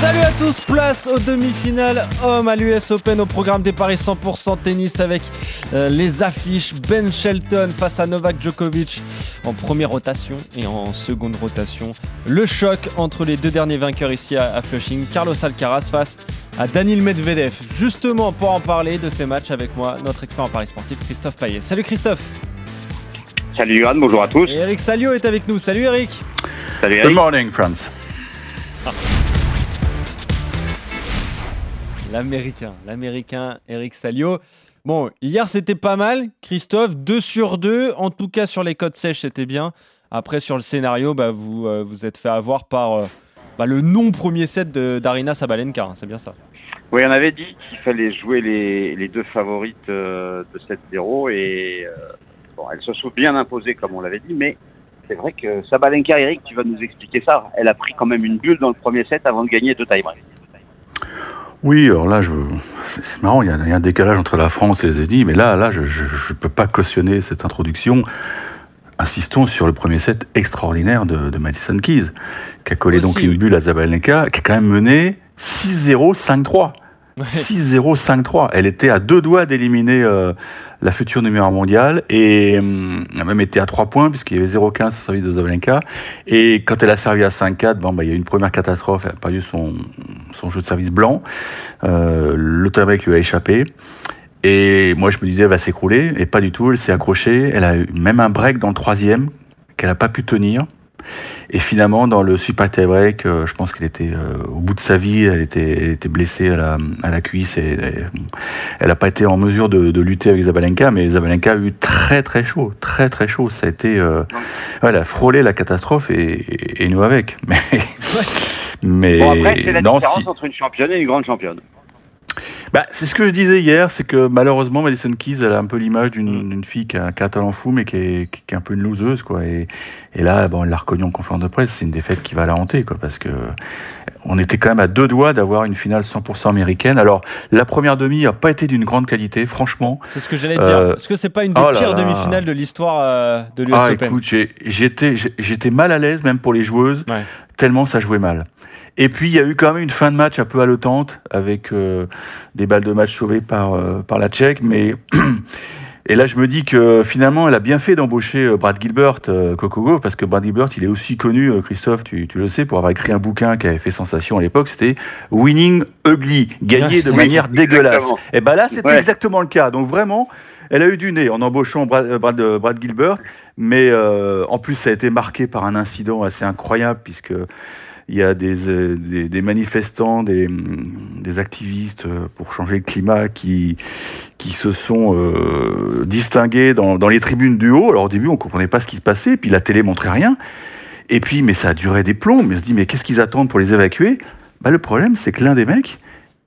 Salut à tous, place aux demi-finales hommes à l'US Open au programme des paris 100% tennis avec euh, les affiches Ben Shelton face à Novak Djokovic en première rotation et en seconde rotation. Le choc entre les deux derniers vainqueurs ici à, à Flushing, Carlos Alcaraz face à Daniil Medvedev. Justement pour en parler de ces matchs avec moi, notre expert en paris sportif Christophe Payet. Salut Christophe Salut Johan, bonjour à tous. Et Eric Salio est avec nous. Salut Eric Salut Good Eric. morning, France. L'américain, l'américain Eric Salio. Bon, hier c'était pas mal, Christophe, 2 sur 2, en tout cas sur les codes sèches c'était bien. Après sur le scénario, bah, vous euh, vous êtes fait avoir par euh, bah, le non premier set d'Arina Sabalenka, hein, c'est bien ça. Oui, on avait dit qu'il fallait jouer les, deux favorites euh, de 7-0 et bon, elles se sont bien imposées comme on l'avait dit, mais c'est vrai que Sabalenka, Eric, tu vas nous expliquer ça. Elle a pris quand même une bulle dans le premier set avant de gagner deux tie-breaks. Oui, alors là, je... c'est c'est marrant, il y, a, il y a un décalage entre la France et les États-Unis, mais là, là, je ne peux pas cautionner cette introduction. Insistons sur le premier set extraordinaire de, de Madison Keys, qui a collé Aussi, donc une bulle à Zabalenka, qui a quand même mené 6-0, 5-3. 6-0, 5-3. Elle était à deux doigts d'éliminer euh, la future numéro mondiale et hum, elle a même été à 3 points puisqu'il y avait 0-15 au service de Zabalenka. Et quand elle a servi à 5-4, bon, bah, il y a eu une première catastrophe. Elle a perdu son, jeu de service blanc. Euh, le tie-break lui a échappé. Et moi, je me disais, elle va s'écrouler. Et pas du tout. Elle s'est accrochée. Elle a eu même un break dans le troisième qu'elle n'a pas pu tenir. Et finalement, dans le super tie-break, je pense qu'elle était euh, au bout de sa vie. Elle était, elle était blessée à la, à la cuisse. Et, elle n'a pas été en mesure de, de lutter avec Zabalenka. Mais Zabalenka a eu très très chaud. Très très chaud. Ça a été... Euh, ouais, elle a frôlé la catastrophe et, et, et nous avec. Mais... mais Bon, après, c'est la non, différence si- entre une championne et une grande championne. Bah, c'est ce que je disais hier, c'est que malheureusement Madison Keys, elle a un peu l'image d'une d'une fille qui a, qui a un talent fou, mais qui est, qui est un peu une loseuse, quoi. Et, et là, bon, elle l'a reconnue en conférence de presse, c'est une défaite qui va la hanter, quoi, parce que on était quand même à deux doigts d'avoir une finale 100% américaine. Alors, la première demi a pas été d'une grande qualité, franchement. C'est ce que j'allais dire. Euh, Est-ce que c'est pas une des oh pires demi-finales de l'histoire euh, de l'US Ah, Open? écoute, j'étais mal à l'aise, même pour les joueuses, Ouais. Tellement ça jouait mal. Et puis, il y a eu quand même une fin de match un peu haletante, avec euh, des balles de match sauvées par, euh, par la Tchèque, mais... Et là, je me dis que finalement, elle a bien fait d'embaucher euh, Brad Gilbert, euh, Coco Gauff, parce que Brad Gilbert, il est aussi connu, euh, Christophe, tu, tu le sais, pour avoir écrit un bouquin qui avait fait sensation à l'époque, c'était Winning Ugly, gagner de Oui, manière dégueulasse. Et ben là, c'était Ouais. exactement le cas. Donc vraiment, elle a eu du nez en embauchant Brad, euh, Brad, euh, Brad Gilbert, mais euh, en plus, ça a été marqué par un incident assez incroyable, puisque il y a des, euh, des, des manifestants, des, hum, des activistes pour changer le climat qui, qui se sont euh, distingués dans, dans les tribunes du haut. Alors au début, on comprenait pas ce qui se passait, puis la télé montrait rien. Et puis, mais ça a duré des plombs. Mais on se dit, mais qu'est-ce qu'ils attendent pour les évacuer? Bah, Le problème, c'est que l'un des mecs,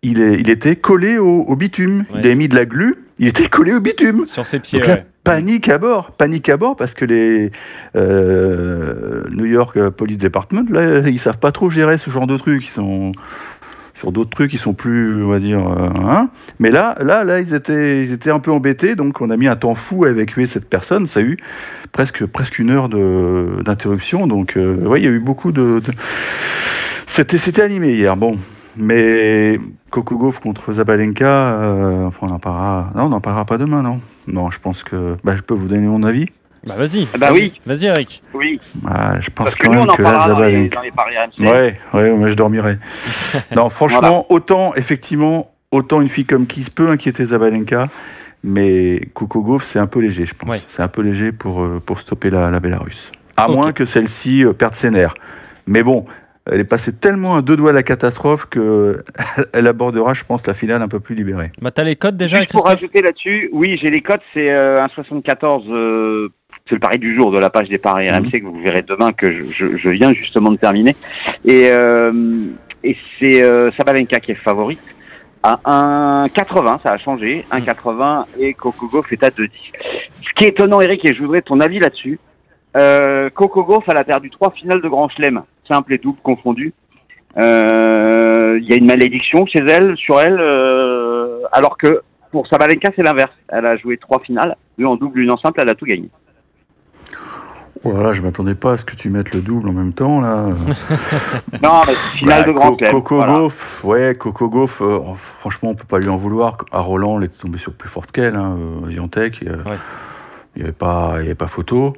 il, est, il était collé au, au bitume. Ouais, il avait mis de la glu, il était collé au bitume. Sur ses pieds, Donc là, ouais. panique à bord, panique à bord, parce que les euh, New York euh, Police Department, là, ils savent pas trop gérer ce genre de trucs. Ils sont sur d'autres trucs, ils sont plus, on va dire, euh, hein. Mais là, là, là, ils étaient, ils étaient un peu embêtés, donc on a mis un temps fou à évacuer cette personne. Ça a eu presque, presque une heure de- d'interruption. Donc, euh, ouais, il y a eu beaucoup de. de- C'était, c'était animé hier. Bon, mais Coco Gauff contre Zabalenka, euh, enfin, on en parlera. Non, on n'en parlera pas demain, non. Non, je pense que. Bah, je peux vous donner mon avis. Bah vas-y. Bah oui. Vas-y Eric. Oui, Ah, je pense parce que quand nous, même on en que là, parlera dans les, Zabalenka. dans les. Ouais, ouais, moi je dormirai. non, franchement, autant, effectivement, autant une fille comme Kiss peut inquiéter Zabalenka, mais Coco Gauff, c'est un peu léger, je pense. Ouais. C'est un peu léger pour, euh, pour stopper la, la Bélarus. À moins que celle-ci euh, perde ses nerfs. Mais bon, elle est passée tellement à deux doigts de la catastrophe que elle abordera, je pense, la finale un peu plus libérée. Bah t'as les codes déjà Juste pour rajouter là-dessus, oui, j'ai les codes, c'est euh, un 74, euh, c'est le pari du jour de la page des paris Mhm. RMC que vous verrez demain, que je, je, je viens justement de terminer. Et, euh, et c'est euh, Sabalenka qui est favorite à 1,80, ça a changé, 1,80 et Coco Gauff est à 2,10. Ce qui est étonnant, Eric, et je voudrais ton avis là-dessus, euh, Coco Gauff, elle a perdu trois finales de Grand Chelem, simple et double confondus. Euh, Il y a une malédiction chez elle, sur elle, euh, alors que pour Sabalenka, c'est l'inverse. Elle a joué trois finales, une en double, une en simple, elle a tout gagné. Voilà, Oh je m'attendais pas à ce que tu mettes le double en même temps là. Non, mais finale Bah, de Grand Co- Chelem. Coco voilà. Gauff, ouais, Coco Gauff, euh, franchement, on peut pas lui en vouloir. À Roland, elle était tombée sur plus forte qu'elle, hein, Viantec, et, euh, Ouais. il n'y avait, pas- il y avait pas photo.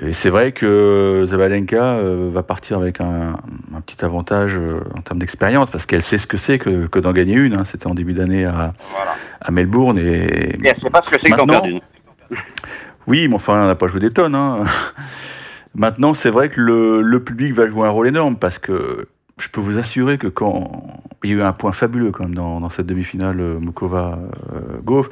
Et c'est vrai que Zabalenka euh, va partir avec un, un petit avantage euh, en termes d'expérience, parce qu'elle sait ce que c'est que, que d'en gagner une. hein. C'était en début d'année à, Voilà. à Melbourne. Et, Et elle sait pas ce que c'est que d'en perdre une. oui, mais enfin, on n'a pas joué des tonnes. hein. Maintenant, c'est vrai que le, le public va jouer un rôle énorme parce que je peux vous assurer que quand il y a eu un point fabuleux quand même dans, dans cette demi-finale euh, Mukova-Gauff,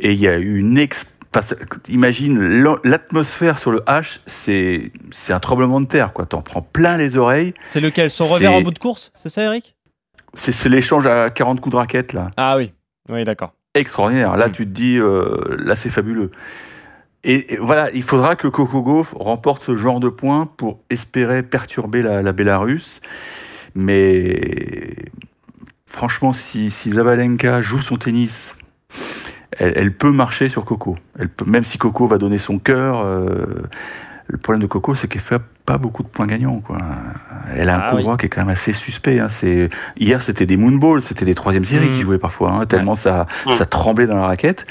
et il y a eu une ex... parce Imagine l'atmosphère sur le H, c'est c'est un tremblement de terre, quoi. T'en prends plein les oreilles. C'est lequel? Son revers en bout de course? C'est ça, Eric? C'est l'échange à 40 coups de raquette, là. Ah oui. Oui, d'accord. extraordinaire. Là, Mm. tu te dis, euh, là, c'est fabuleux. Et, et voilà, il faudra que Coco Gauff remporte ce genre de points pour espérer perturber la, la Bélarus. Mais franchement, si, si Zabalenka joue son tennis, elle, elle peut marcher sur Coco. Elle peut, même si Coco va donner son cœur, euh, le problème de Coco, c'est qu'elle fait pas beaucoup de points gagnants. Quoi. Elle a un Ah coup oui. droit qui est quand même assez suspect. hein. C'est hier, c'était des moonballs, c'était des troisième séries Mm. qui jouaient parfois, hein, tellement ça, Mm. ça tremblait dans la raquette.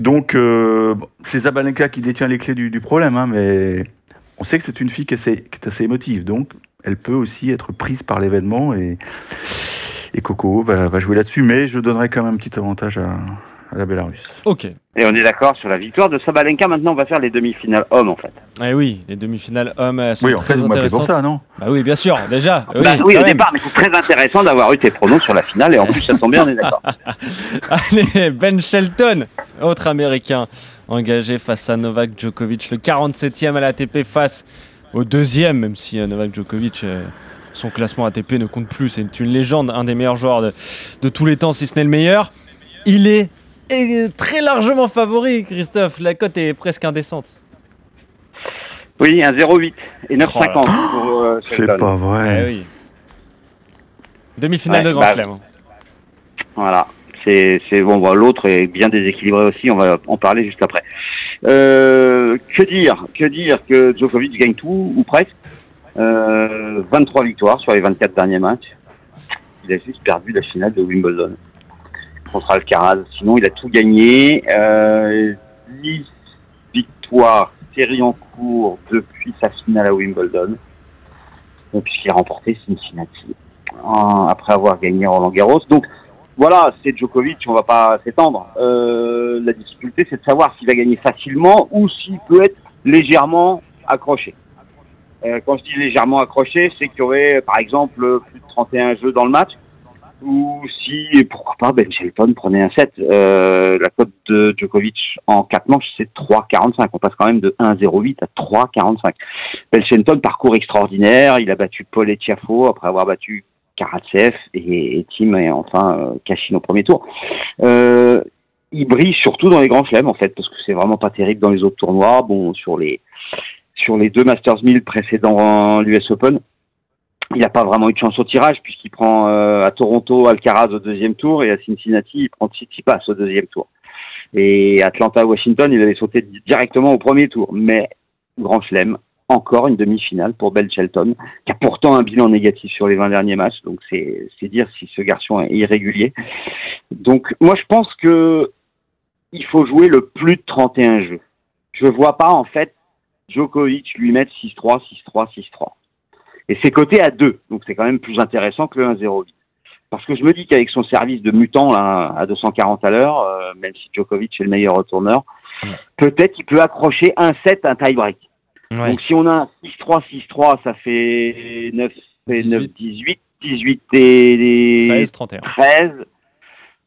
Donc, euh, c'est Zabalenka qui détient les clés du, du problème, hein, mais on sait que c'est une fille qui est, assez, qui est assez émotive, donc elle peut aussi être prise par l'événement et, et Coco va, va jouer là-dessus, mais je donnerai quand même un petit avantage à, à la Bélarus. Ok. Et on est d'accord sur la victoire de Sabalenka. Maintenant, on va faire les demi-finales hommes, en fait. Eh oui, les demi-finales hommes elles sont Oui, en très fait, vous m'appelez pour ça, non? Bah oui, bien sûr, déjà. Oui, Bah oui, au même. départ, mais c'est très intéressant d'avoir eu tes pronoms sur la finale. Et en plus, ça tombe bien, on est d'accord. Allez, Ben Shelton, autre américain engagé face à Novak Djokovic, le 47e à l'ATP face au deuxième, même si euh, Novak Djokovic, euh, son classement ATP ne compte plus, c'est une légende, un des meilleurs joueurs de, de tous les temps, si ce n'est le meilleur. Il est, est très largement favori, Christophe. La cote est presque indécente. Oui, un 0,8 et 9,50 Oh là pour euh, C'est pas Eh vrai. oui. Demi-finale Ouais, de Grand bah, Chelem. Voilà. C'est, bon. L'autre est bien déséquilibré aussi. On va en parler juste après. Euh, que dire Que dire que Djokovic gagne tout ou presque? Euh, 23 victoires sur les 24 derniers matchs. Il a juste perdu la finale de Wimbledon contre Alcaraz. Sinon, il a tout gagné. Euh, 10 victoires, série en cours depuis sa finale à Wimbledon. Puisqu'il a remporté Cincinnati après avoir gagné Roland Garros. Donc, voilà, c'est Djokovic, on va pas s'étendre. Euh, la difficulté, c'est de savoir s'il va gagner facilement ou s'il peut être légèrement accroché. Euh, quand je dis légèrement accroché, c'est qu'il y aurait, par exemple, plus de 31 jeux dans le match, ou si, et pourquoi pas, Ben Shelton prenait un set. Euh, la cote de Djokovic en 4 manches, c'est 3,45. On passe quand même de 1,08 à 3,45. Ben Shelton, parcours extraordinaire. Il a battu Paul Etiafo après avoir battu Karatsev et, Tim et enfin euh, Kashin au premier tour. Euh, il brille surtout dans les grands chelems en fait parce que c'est vraiment pas terrible dans les autres tournois. Bon sur les sur les deux Masters 1000 précédents l'US Open, il n'a pas vraiment eu de chance au tirage puisqu'il prend euh, à Toronto Alcaraz au deuxième tour et à Cincinnati il prend Tsitsipas au deuxième tour. Et Atlanta Washington il avait sauté di- directement au premier tour. Mais grand chelem, encore une demi-finale pour Ben Shelton qui a pourtant un bilan négatif sur les 20 derniers matchs, donc c'est c'est dire si ce garçon est irrégulier. Donc moi je pense que il faut jouer le plus de 31 jeux. Je vois pas en fait Djokovic lui mettre 6-3, 6-3, 6-3. Et c'est coté à 2, donc c'est quand même plus intéressant que le 1-0. Parce que je me dis qu'avec son service de mutant là, à 240 à l'heure, euh, même si Djokovic est le meilleur retourneur, Ouais. peut-être il peut accrocher un set, un tie-break. Ouais. Donc si on a un 6-3, 6-3, ça fait 9, et 9 18. 18, 18 et 13, 31. 13.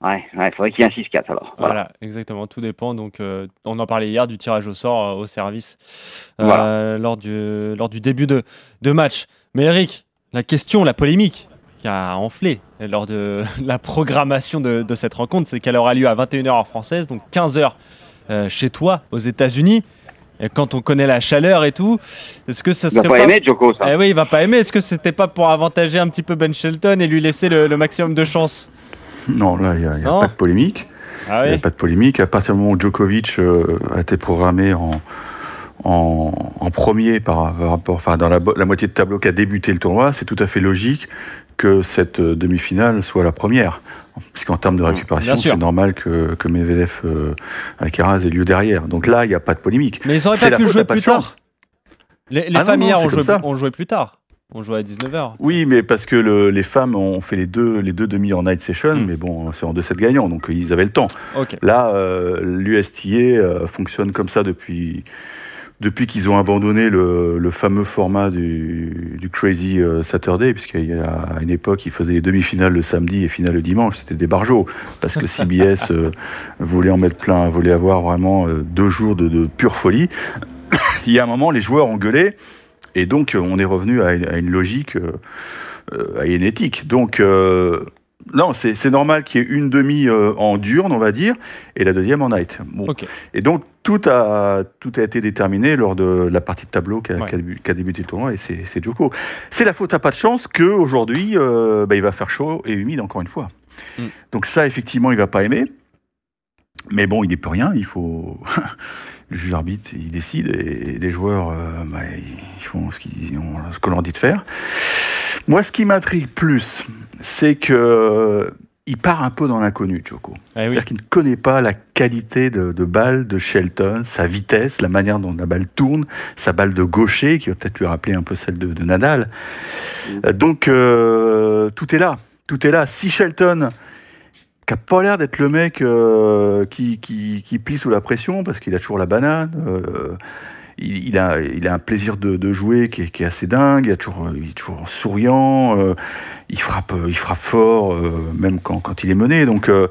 Ouais, ouais, faudrait qu'il y ait un 6-4 alors. Voilà. Voilà, exactement. Tout dépend. Donc, euh, on en parlait hier du tirage au sort euh, au service euh, Voilà. lors, du, lors du début de, de match. Mais Eric, la question, la polémique qui a enflé lors de la programmation de, de cette rencontre, c'est qu'elle aura lieu à 21h heure française, donc 15h chez toi aux États-Unis. Et quand on connaît la chaleur et tout, est-ce que ça Il va serait pas pas. aimer Joko, ça. Eh oui, il va pas aimer. Est-ce que c'était pas pour avantager un petit peu Ben Shelton et lui laisser le, le maximum de chance Non, là, il n'y a, y a pas de polémique. Ah Il n'y a pas de polémique. À partir du moment où Djokovic euh, a été programmé en, en, en premier par, par rapport, enfin, dans la, moitié de tableau qui a débuté le tournoi, c'est tout à fait logique que cette euh, demi-finale soit la première. Puisqu'en termes de récupération, c'est normal que, que Medvedev euh, Alcaraz ait lieu derrière. Donc là, il n'y a pas de polémique. Mais ils auraient pas pu jouer plus tard. Les, les Ah non, non, c'est ont joué, ont joué plus tard. On jouait à 19h. Oui, mais parce que le- les femmes ont fait les deux, les deux demi en night session, Mm. mais bon, c'est en 2-7 gagnants, donc ils avaient le temps. Ok. Là, euh, l'USTA euh, fonctionne comme ça depuis, depuis qu'ils ont abandonné le, le fameux format du, du Crazy euh, Saturday, puisqu'il y a à une époque, ils faisaient les demi-finales le samedi et finale le dimanche. C'était des barjots, parce que CBS euh, voulait en mettre plein, voulait avoir vraiment euh, deux jours de, de pure folie. Il y a un moment, les joueurs ont gueulé, et donc euh, on est revenu à une, à une logique, euh, euh, à une éthique. Donc, non, c'est normal qu'il y ait une demi euh, en diurne, on va dire, et la deuxième en night. Bon. Et donc, tout a, tout a été déterminé lors de la partie de tableau qu'a Ouais. débuté le tournoi, et c'est c'est Djoko. C'est la faute à pas de chance qu'aujourd'hui, euh, bah, il va faire chaud et humide encore une fois. Mm. Donc ça, effectivement, il va pas aimer. Mais bon, il n'y peut rien, il faut... le juge arbitre, il décide, et les joueurs, euh, bah, ils font ce qu'ils ont- ce qu'on leur dit de faire. Moi, ce qui m'intrigue plus, c'est que il part un peu dans l'inconnu, Djoko. Eh oui. C'est-à-dire qu'il ne connaît pas la qualité de, de balle de Shelton, sa vitesse, la manière dont la balle tourne, sa balle de gaucher, qui va peut-être lui rappeler un peu celle de, de Nadal. Euh, Donc, euh, tout est là. Tout est là. Si Shelton, qui n'a pas l'air d'être le mec euh, qui, qui, plie sous la pression, parce qu'il a toujours la banane, euh, il, a, il a un plaisir de, jouer qui est, assez dingue, il, a il est toujours souriant, euh, il, frappe, il frappe fort, euh, même quand, quand il est mené. Donc, euh,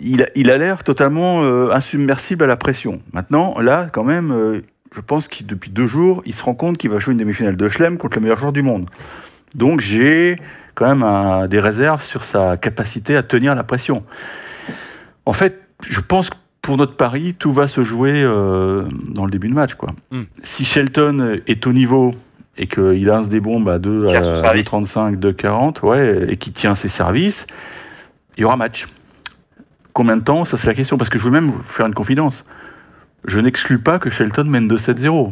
il a, il a l'air totalement euh, insubmersible à la pression. Maintenant, là, quand même, euh, je pense que depuis deux jours, il se rend compte qu'il va jouer une demi-finale de Chelem contre le meilleur joueur du monde. Donc, j'ai quand même un- des réserves sur sa capacité à tenir la pression. En fait, je pense que pour notre pari, tout va se jouer euh, dans le début de match. Quoi. Mm. Si Shelton est au niveau et qu'il lance des bombes à 2 Tire son à service. 2,35, 2,40, ouais, et qu'il tient ses services, il y aura match. Combien de temps? Ça, c'est la question. Parce que je veux même vous faire une confidence. Je n'exclus pas que Shelton mène 2-7-0.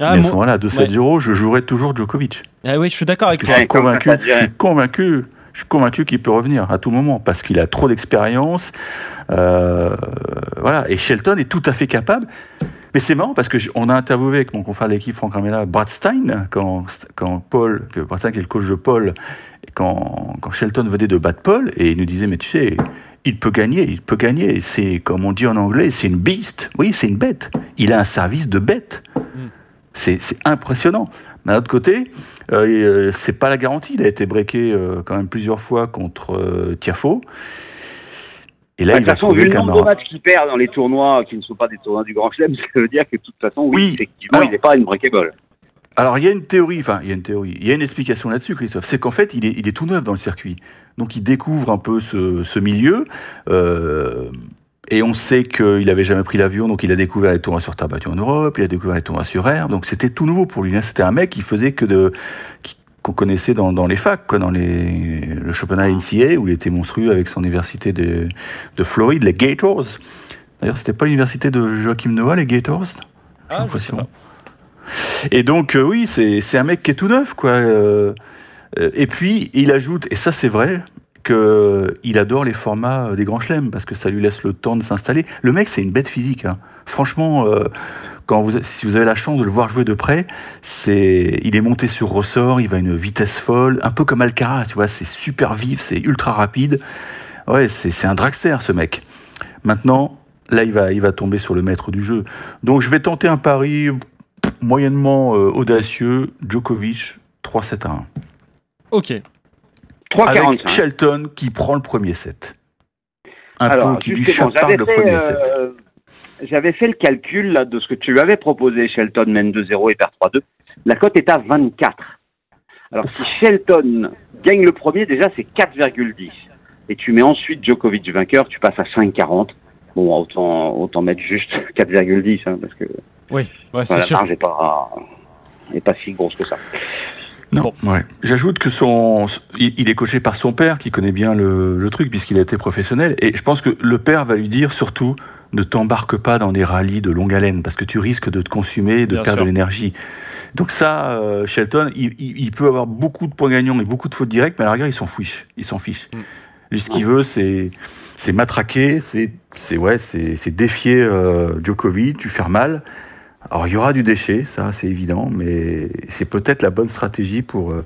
Ah, Mais à ce moment-là, 2-7-0, je jouerai toujours Djokovic. ah oui, je suis d'accord avec toi. je suis convaincu, je suis convaincu, je suis convaincu qu'il peut revenir à tout moment parce qu'il a trop d'expérience. Euh, voilà. Et Shelton est tout à fait capable. Mais c'est marrant parce que j- on a interviewé avec mon confrère de l'équipe Franck Ramela, Brad Stein, quand, quand Paul, que Brad Stein qui est le coach de Paul, et quand, quand Shelton venait de battre Paul, et il nous disait, mais tu sais, il peut gagner, il peut gagner. C'est, comme on dit en anglais, c'est une beast. Oui, c'est une bête. Il a un service de bête. C'est, c'est impressionnant. Mais d'un autre côté, euh, euh, c'est pas la garantie. Il a été breaké euh, quand même plusieurs fois contre euh, Tiafo. Et là, Bah, il de va toute façon, trouver vu le nombre de matchs qu'il perd dans les tournois qui ne sont pas des tournois du Grand Chelem, ça veut dire que de toute façon, oui, Oui. effectivement, Alors- il n'est pas une breakable. Alors, il y a une théorie, enfin, il y a une théorie, il y a une explication là-dessus, Christophe. C'est qu'en fait, il est, il est tout neuf dans le circuit. Donc, il découvre un peu ce, ce milieu. euh, et on sait qu'il n'avait jamais pris l'avion, donc il a découvert les tournois sur terre battue en Europe, il a découvert les tournois sur air. Donc, c'était tout nouveau pour lui. hein. C'était un mec qui faisait que de. qu'on connaissait dans, dans les facs, quoi, dans les, le championnat NCA, où il était monstrueux avec son université de, de Floride, les Gators. D'ailleurs, c'était pas l'université de Joachim Noah, les Gators? J'ai Ah, l'impression. Et donc, euh, oui, c'est c'est un mec qui est tout neuf, quoi. Euh, euh, et puis, il ajoute, et ça c'est vrai, qu'il adore les formats euh, des grands chelems, parce que ça lui laisse le temps de s'installer. Le mec, c'est une bête physique. hein. Franchement, euh, quand si vous avez la chance de le voir jouer de près, il est monté sur ressort, il va à une vitesse folle, un peu comme Alcaraz, tu vois, c'est super vif, c'est ultra rapide. Ouais, c'est c'est un dragster, ce mec. Maintenant, là, il va, il va tomber sur le maître du jeu. Donc, je vais tenter un pari moyennement euh, audacieux, Djokovic 3-7 à 1. Ok. Avec 3,45. Shelton qui prend le premier set. Un Alors, qui lui j'avais le fait, premier set. euh, j'avais fait le calcul là, de ce que tu lui avais proposé. Shelton mène 2-0 et perd 3-2. La cote est à 24. Alors, si Shelton gagne le premier, déjà, c'est 4,10. Et tu mets ensuite Djokovic vainqueur, tu passes à 5,40. bon, autant, autant mettre juste 4,10, hein, parce que Oui, ouais, c'est la sûr. marge n'est pas, est pas si grosse que ça. Non, ouais. J'ajoute que son, il, est coaché par son père qui connaît bien le, le truc puisqu'il a été professionnel. Et je pense que le père va lui dire surtout ne t'embarque pas dans des rallyes de longue haleine parce que tu risques de te consumer, de Bien perdre de l'énergie. Donc ça, euh, Shelton, il, il- il peut avoir beaucoup de points gagnants et beaucoup de fautes directes, mais à la rigueur, il s'en fiche. Il s'en fiche. Mm. Lui, ce qu'il veut, c'est c'est matraquer, c'est c'est ouais, c'est c'est défier euh, Djokovic, tu faire mal. Alors il y aura du déchet, ça c'est évident, mais c'est peut-être la bonne stratégie pour euh,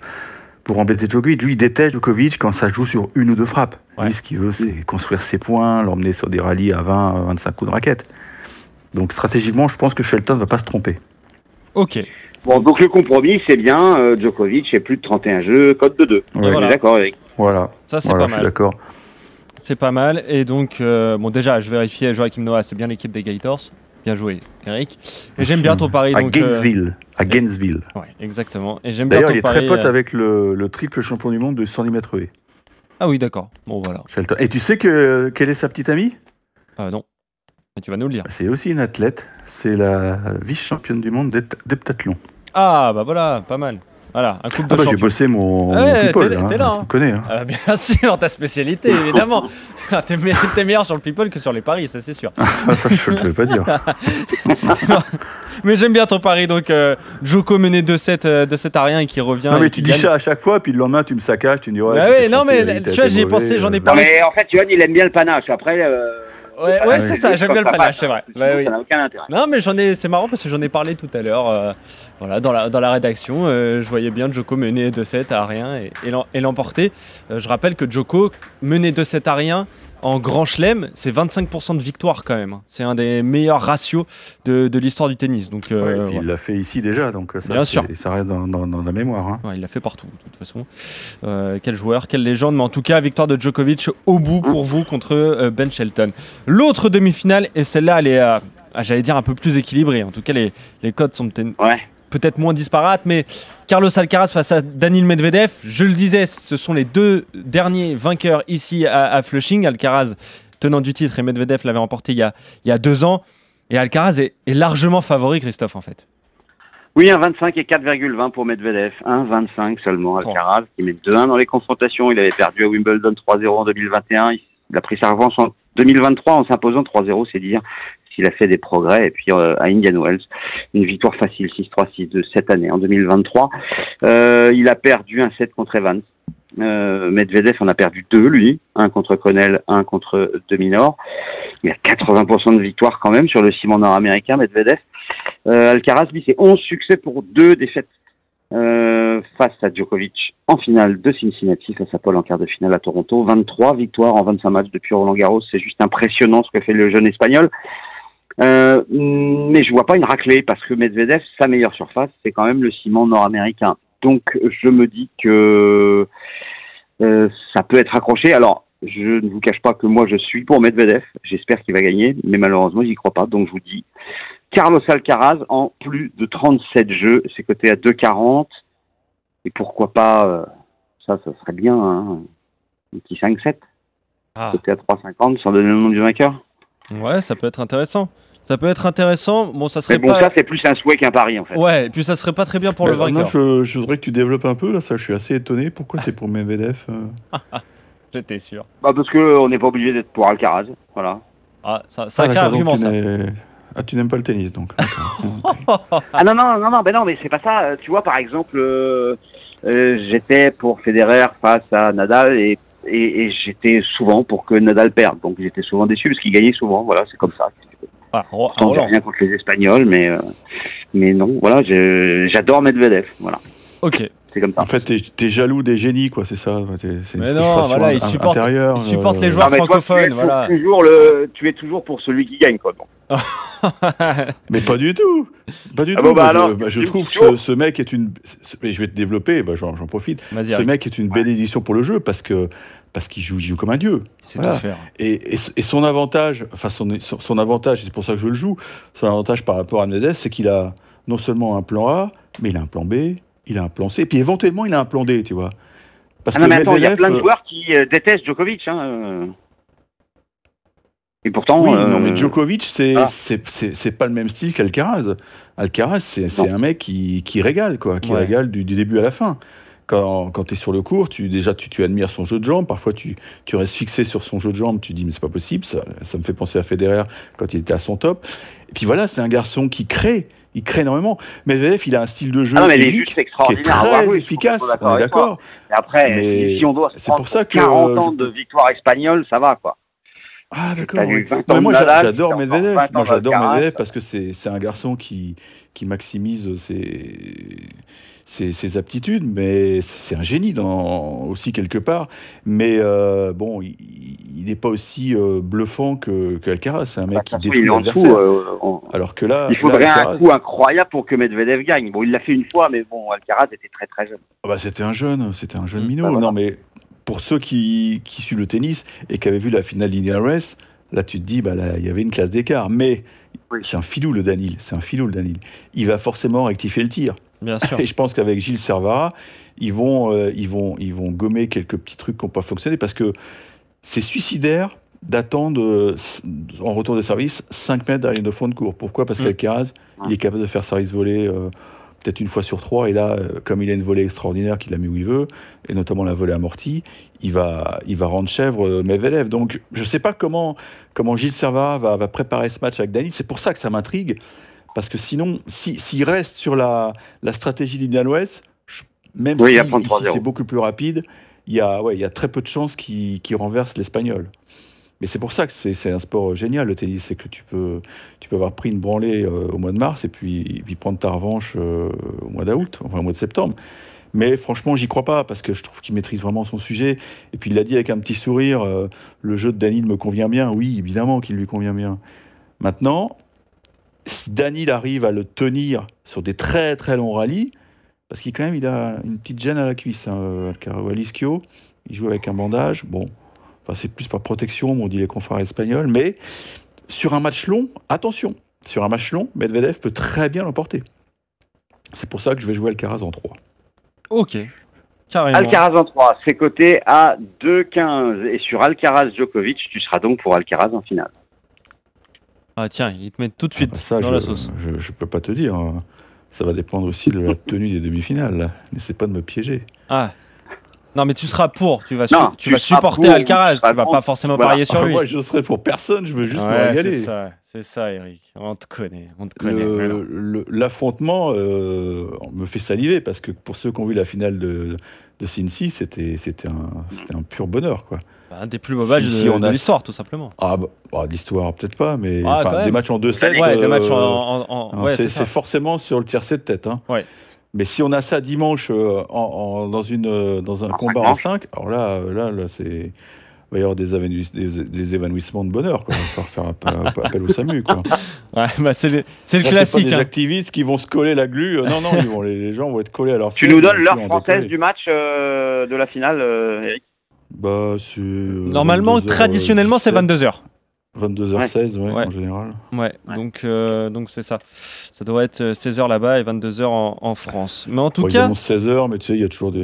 pour embêter Djokovic. Lui, il déteste Djokovic quand ça joue sur une ou deux frappes. Ouais. Lui, ce qu'il veut, c'est construire ses points, l'emmener sur des rallyes à 20, 25 coups de raquette. Donc stratégiquement, je pense que Shelton va pas se tromper. Ok. Bon, donc le compromis, c'est bien euh, Djokovic et plus de 31 jeux, code de 2. Ouais. On Voilà. est d'accord avec. Voilà, Ça, c'est voilà pas je suis mal. d'accord. C'est pas mal. Et donc, euh, bon, déjà, je vérifiais Joachim Noah, c'est bien l'équipe des Gators. Bien joué, Eric. Et j'aime bien ton pari. À donc, euh, Gainesville. À Gainesville. ouais, exactement. Et j'aime bien D'ailleurs, ton il est pari. très pote euh, avec le, le triple champion du monde de 110 mètres haies, Ah oui, d'accord. Bon, voilà. Et tu sais que, quelle est sa petite amie? Ah non. Mais tu vas nous le dire. C'est aussi une athlète. C'est la vice-championne du monde d'hep- d'heptathlon. Ah, bah voilà, pas mal. Voilà, un couple de Ah bah, j'ai bossé mon, Ouais, people, t'es- hein, t'es là, hein. Tu connais, hein. Ah, bien sûr, ta spécialité, évidemment. Ah, t'es, me- t'es meilleur sur le people que sur les paris, ça c'est sûr. Ah, ça, je ne le pas dire. Mais j'aime bien ton pari, donc euh, Joko mené 2-7 euh, de 7 à rien et qui revient. Non, mais tu dis gagne. ça à chaque fois, puis le lendemain, tu me saccages, tu me dis, ouais. Bah ouais, non, mais tu vois, j'y ai pensé, j'en ai euh, Non, parlé. mais en fait, Johan, il aime bien le panache. Après, euh, Ouais, ouais, Ouais, c'est ça, j'aime bien le panache, c'est vrai. Ouais, oui. Ça n'a aucun intérêt. Non, mais j'en ai, c'est marrant parce que j'en ai parlé tout à l'heure. euh, voilà, dans la, dans la rédaction, euh, je voyais bien Joko mener 2-7 à rien et, et l'em- et l'emporter. Euh, je rappelle que Joko mener 2-7 à rien en grand chelem, c'est 25% de victoire quand même. C'est un des meilleurs ratios de, de l'histoire du tennis. Donc, Ouais, euh, et puis voilà. il l'a fait ici déjà, donc ça, Bien c'est- sûr. ça reste dans, dans- dans la mémoire. hein. Ouais, il l'a fait partout, de toute façon. Euh, quel joueur, quelle légende. Mais en tout cas, victoire de Djokovic au bout pour vous contre euh, Ben Shelton. L'autre demi-finale, et celle-là, elle est, euh, ah, j'allais dire, un peu plus équilibrée. En tout cas, les, les codes sont peut-être Ouais. Peut-être moins disparates, mais Carlos Alcaraz face à Danil Medvedev, je le disais, ce sont les deux derniers vainqueurs ici à, à Flushing. Alcaraz, tenant du titre, et Medvedev l'avait remporté il y a, il y a deux ans. Et Alcaraz est, est largement favori, Christophe, en fait. Oui, un 25 et 4,20 pour Medvedev. 1,25 seulement. Alcaraz qui met 2-1 dans les confrontations. Il avait perdu à Wimbledon 3-0 en 2021. Il a pris sa revanche en 2023 en s'imposant 3-0, c'est dire s'il a fait des progrès. Et puis euh, à Indian Wells, une victoire facile 6-3, 6-2 cette année en 2023. Euh, il a perdu un set contre Evans. Euh, Medvedev en a perdu deux, lui. Un contre Connell, un contre Dominor. Il a 80% de victoire quand même sur le ciment nord-américain, Medvedev. Alcaraz, lui, c'est 11 succès pour deux défaites face à Djokovic en finale de Cincinnati, face à Paul en quart de finale à Toronto. 23 victoires en 25 matchs depuis Roland Garros. C'est juste impressionnant ce que fait le jeune espagnol. Euh, mais je vois pas une raclée parce que Medvedev, sa meilleure surface, c'est quand même le ciment nord-américain. Donc je me dis que euh, ça peut être accroché. Alors je ne vous cache pas que moi je suis pour Medvedev. J'espère qu'il va gagner, mais malheureusement j'y crois pas. Donc je vous dis Carlos Alcaraz en plus de 37 jeux, c'est coté à 2,40. Et pourquoi pas, euh, ça, ça serait bien, hein, un petit 5-7, Ah. coté à 3,50 sans donner le nom du vainqueur. Ouais, ça peut être intéressant. Ça peut être intéressant. Bon, ça Mais serait bon, pas. ça c'est plus un souhait qu'un pari en fait. Ouais, et puis ça serait pas très bien pour le vainqueur. Moi, je, je voudrais que tu développes un peu, là, ça, je suis assez étonné. Pourquoi t'es pour Medvedev euh J'étais sûr. Bah, parce que on n'est pas obligé d'être pour Alcaraz, voilà. Ah, ça, sacré Ah, argument ça. Ah, tu n'aimes pas le tennis, donc. D'accord. Ah non non non non, ben non, mais c'est pas ça. Euh, Tu vois, par exemple, euh, euh, j'étais pour Federer face à Nadal et et, et j'étais souvent pour que Nadal perde. Donc j'étais souvent déçu parce qu'il gagnait souvent. Voilà, c'est comme ça. Ah, ah, Sans Roland. rien contre les Espagnols, mais euh, mais non. Voilà, je- j'adore Medvedev. Voilà, Ok. c'est comme ça. En fait, t'es es jaloux des génies, quoi, c'est ça. C'est une Mais non, frustration voilà, il in- supporte- intérieure. il supporte les joueurs Non, mais toi, francophone, tu es voilà. toujours le, tu es toujours pour celui qui gagne, quoi. Mais pas du tout Pas du Ah tout bon, bah alors, je, bah, je trouve que ce, ce mec est une... je vais te développer, bah, j'en profite. Ce Eric, mec est une bénédiction pour le jeu parce que parce qu'il joue, il joue comme un dieu. c'est voilà. tout faire. Et, et, et son avantage, enfin son, son, son avantage, c'est pour ça que je le joue, son avantage par rapport à Medvedev, c'est qu'il a non seulement un plan A, mais il a un plan B, il a un plan C, puis éventuellement il a un plan D, tu vois. Parce Ah non, mais attends, il y a plein de euh, joueurs qui euh, détestent Djokovic. Hein, euh. Et pourtant, Oui, euh, non, mais Djokovic, c'est ah. c'est pas le même style qu'Alcaraz. Alcaraz, c'est c'est un mec qui, qui régale, quoi, qui Ouais. régale du, du début à la fin. Quand, quand tu es sur le court, tu, déjà tu, tu admires son jeu de jambes. Parfois, tu, tu restes fixé sur son jeu de jambes. Tu dis, mais c'est pas possible. Ça, ça me fait penser à Federer quand il était à son top. Et puis voilà, c'est un garçon qui crée. Il crée énormément. Medvedev, il a un style de jeu Ah non, mais unique juste qui est extraordinaire. très je suis efficace. On est d'accord. Après, Mais si on doit se c'est prendre pour ça que, 40 euh, ans je- de victoire espagnole, ça va, quoi. Ah d'accord. Oui. 20 ans Non, mais de moi j'adore Medvedev. 20 ans Moi j'adore. Medvedev parce que c'est un garçon qui qui maximise ses ses, ses aptitudes, mais c'est un génie dans aussi quelque part. Mais euh, bon, il- n'est pas aussi euh, bluffant que qu'Alcaraz. C'est un mec Bah, qui détruit l'adversaire. euh, on- Alors que là, Il faudrait là, un Alcaraz- coup incroyable pour que Medvedev gagne. Bon, il l'a fait une fois, mais bon, Alcaraz était très très jeune. Ah bah, c'était un jeune, c'était un jeune Mm. minot. Bah, voilà. Non, mais pour ceux qui, qui suivent le tennis et qui avaient vu la finale d'Indian Race, là tu te dis, bah là, il y avait une classe d'écart. Mais Oui. c'est un filou le Danil, c'est un filou le Danil. Il va forcément rectifier le tir. Bien sûr. Et je pense qu'avec Gilles Servara, ils vont, euh, ils, vont, ils vont gommer quelques petits trucs qui n'ont pas fonctionné parce que c'est suicidaire d'attendre euh, en retour de service 5 mètres derrière de fond de cours. Pourquoi? Parce Mm. qu'Alcaraz, il est capable de faire service volé euh, peut-être une fois sur trois. Et là, euh, comme il a une volée extraordinaire qu'il a mis où il veut, et notamment la volée amortie, il va, il va rendre chèvre euh, Medvedev. Donc je ne sais pas comment, comment Gilles Servara va, va préparer ce match avec Daniel. C'est pour ça que ça m'intrigue. Parce que sinon, si- s'il reste sur la, la stratégie d'Indian West, même Oui, si prendre ici 3-0. c'est beaucoup plus rapide, il y a, ouais, il y a très peu de chances qu'il qu'il renverse l'Espagnol. Mais c'est pour ça que c'est un sport génial, le tennis. C'est que tu peux, tu peux avoir pris une branlée euh, au mois de mars et puis, prendre ta revanche euh, au mois d'août, enfin au mois de septembre. Mais franchement, j'y crois pas parce que je trouve qu'il maîtrise vraiment son sujet. Et puis il l'a dit avec un petit sourire euh, le jeu de Danil me convient bien. Oui, évidemment qu'il lui convient bien. Maintenant, si Danil arrive à le tenir sur des très très longs rallyes, parce qu'il quand même a une petite gêne à la cuisse, hein, l'ischio, il joue avec un bandage. Bon, enfin c'est plus par protection, m'ont dit les confrères espagnols. Mais sur un match long, attention, sur un match long, Medvedev peut très bien l'emporter. C'est pour ça que je vais jouer Alcaraz en 3. Ok. Carrément. Alcaraz en 3, c'est coté à 2,15. Et sur Alcaraz Djokovic, tu seras donc pour Alcaraz en finale. Ah tiens, ils te mettent tout de suite Ah bah ça, dans je, la sauce. Je, je peux pas te dire. hein. Ça va dépendre aussi de la tenue des demi-finales. N'essaie pas de me piéger. Ah. Non, mais tu seras pour. Tu vas, Non, tu tu vas supporter pour, Alcaraz. tu vas pas forcément Voilà. parier sur Ah, lui. moi, je serai pour personne. Je veux juste me Ouais, régaler. c'est ça, c'est ça, Eric. On te connaît, on te connaît. L'affrontement euh, me fait saliver parce que pour ceux qui ont vu la finale de, de Cincy, c'était c'était un, un pur bonheur. Quoi. Bah, Un des plus beaux matchs Si- de, de a- l'histoire, tout simplement. Ah, bah, bah, l'histoire, peut-être pas, mais Ah, des matchs en 2-7. Ouais, des euh, matchs en. en- en- hein, ouais, c'est forcément sur le tiercé de tête. Hein. Ouais. Mais si on a ça dimanche euh, en, en- dans, une, euh, dans un En combat en manches. 5, alors là, euh, là, là c'est. Il va y avoir des, évanouis- des, des évanouissements de bonheur. Quoi. Il va falloir faire appel, appel au SAMU. Quoi. Ouais, bah, c'est le, c'est le Là, c'est classique. pas des hein. activistes qui vont se coller la glu. Non, non, ils vont, les, les gens vont être collés à leur Tu nous donnes l'heure française du match euh, de la finale, euh, Eric? Bah, Normalement, 22h17, traditionnellement, c'est 22h. 22h16, ouais, Ouais. en général. Ouais, Ouais. donc euh, donc c'est ça. Ça devrait être 16h là-bas et 22h en, en France. Mais en tout ils cas, annoncent 16h, mais tu sais, il y a toujours des,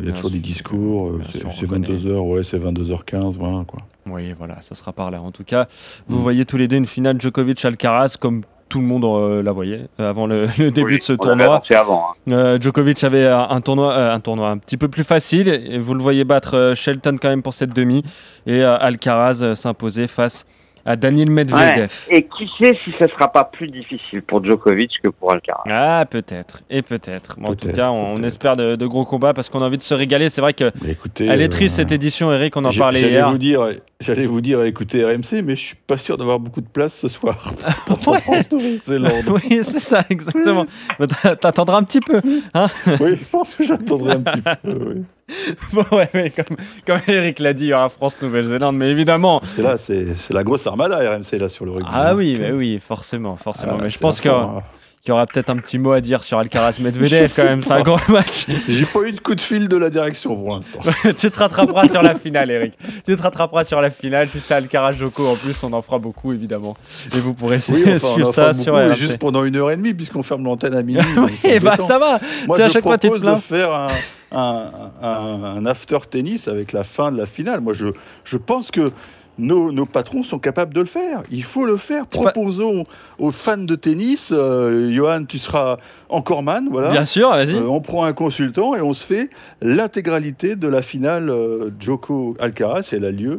il y a toujours des discours. euh, C'est sûr, on c'est connaît. 22h, ouais, c'est 22h15, voilà, quoi. oui, voilà, ça sera par là. En tout cas, vous Mm. voyez tous les deux une finale Djokovic-Alcaraz comme tout le monde euh, la voyait euh, avant le, le début Oui, de ce tournoi. avant. hein. Euh, Djokovic avait un, tournoi, euh, un tournoi un petit peu plus facile et vous le voyez battre euh, Shelton quand même pour cette demi et euh, Alcaraz euh, s'imposer face à Daniil Medvedev. Et qui sait si ça sera pas plus difficile pour Djokovic que pour Alcaraz? Ah peut-être et peut-être. En tout cas, on, espère de, de gros combats parce qu'on a envie de se régaler. C'est vrai que écoutez, elle est euh, triste cette édition, Eric. On en parlait J'allais hier. vous dire, j'allais vous dire, écoutez RMC, mais je suis pas sûr d'avoir beaucoup de place ce soir. Pour Ouais. France Nouvelle-Zélande. oui, c'est ça, exactement. T'attendras un petit peu. oui, je pense que j'attendrai un petit peu. oui. Bon, ouais, mais comme, comme Eric l'a dit, il y aura France-Nouvelle-Zélande, mais évidemment. Parce que là, c'est la grosse armada RMC là sur le rugby. Ah oui, mais oui, forcément, forcément. Ah, mais je pense fond, aura- hein. Qu'il y aura peut-être un petit mot à dire sur Alcaraz Medvedev Je quand même. C'est un gros match. J'ai pas eu de coup de fil de la direction pour l'instant. tu te rattraperas sur la finale, Eric. Tu te rattraperas sur la finale. Si c'est Alcaraz Joko en plus, on en fera beaucoup évidemment. Et vous pourrez Oui, enfin, on suivre ça sur et RMC. juste pendant une heure et demie, puisqu'on ferme l'antenne à minuit. Oui, bah embêtant. ça va. Moi, C'est à je chaque fois, tu te propose de faire un, un, un- un after tennis avec la fin de la finale. Moi, je, je pense que nos, nos patrons sont capables de le faire. Il faut le faire. Proposons aux fans de tennis, euh, Johan, tu seras encore man, voilà. Bien sûr, vas-y. Euh, on prend un consultant et on se fait l'intégralité de la finale euh, Joko Alcaraz. Et elle a lieu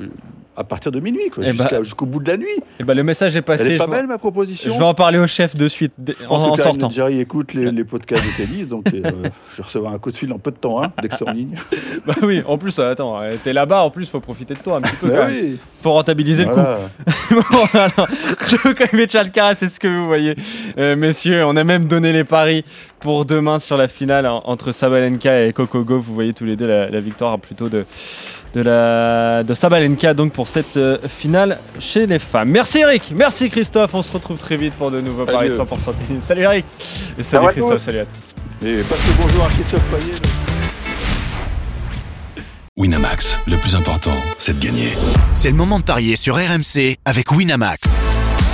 euh, à partir de minuit, quoi, Eh jusqu'à- bah, jusqu'au bout de la nuit. Eh ben, le message est passé. Elle est pas belle ma proposition. je vais en parler au chef de suite Je en, pense en que sortant. Jerry écoute les, les podcasts de tennis, donc je vais recevoir un coup de fil en peu de temps, hein, dès que c'est en ligne. Bah oui, en plus, attends, t'es là-bas, en plus, faut profiter de toi un petit peu Bah oui, pour rentabiliser le coup. voilà. Bon, alors, Djokovic Alcaraz, c'est ce que vous voyez, messieurs. On a même donné les paris pour demain sur la finale en- entre Sabalenka et Coco Gauff. Vous voyez tous les deux la, la victoire plutôt de de la de Sabalenka donc pour cette euh, finale chez les femmes. Merci Eric, merci Christophe. On se retrouve très vite pour de nouveaux paris Adieu. 100% tennis. Salut Eric et salut Christophe, salut à tous. Et passe le bonjour à Christophe Payet. Winamax, le plus important, c'est de gagner. C'est le moment de parier sur RMC avec Winamax.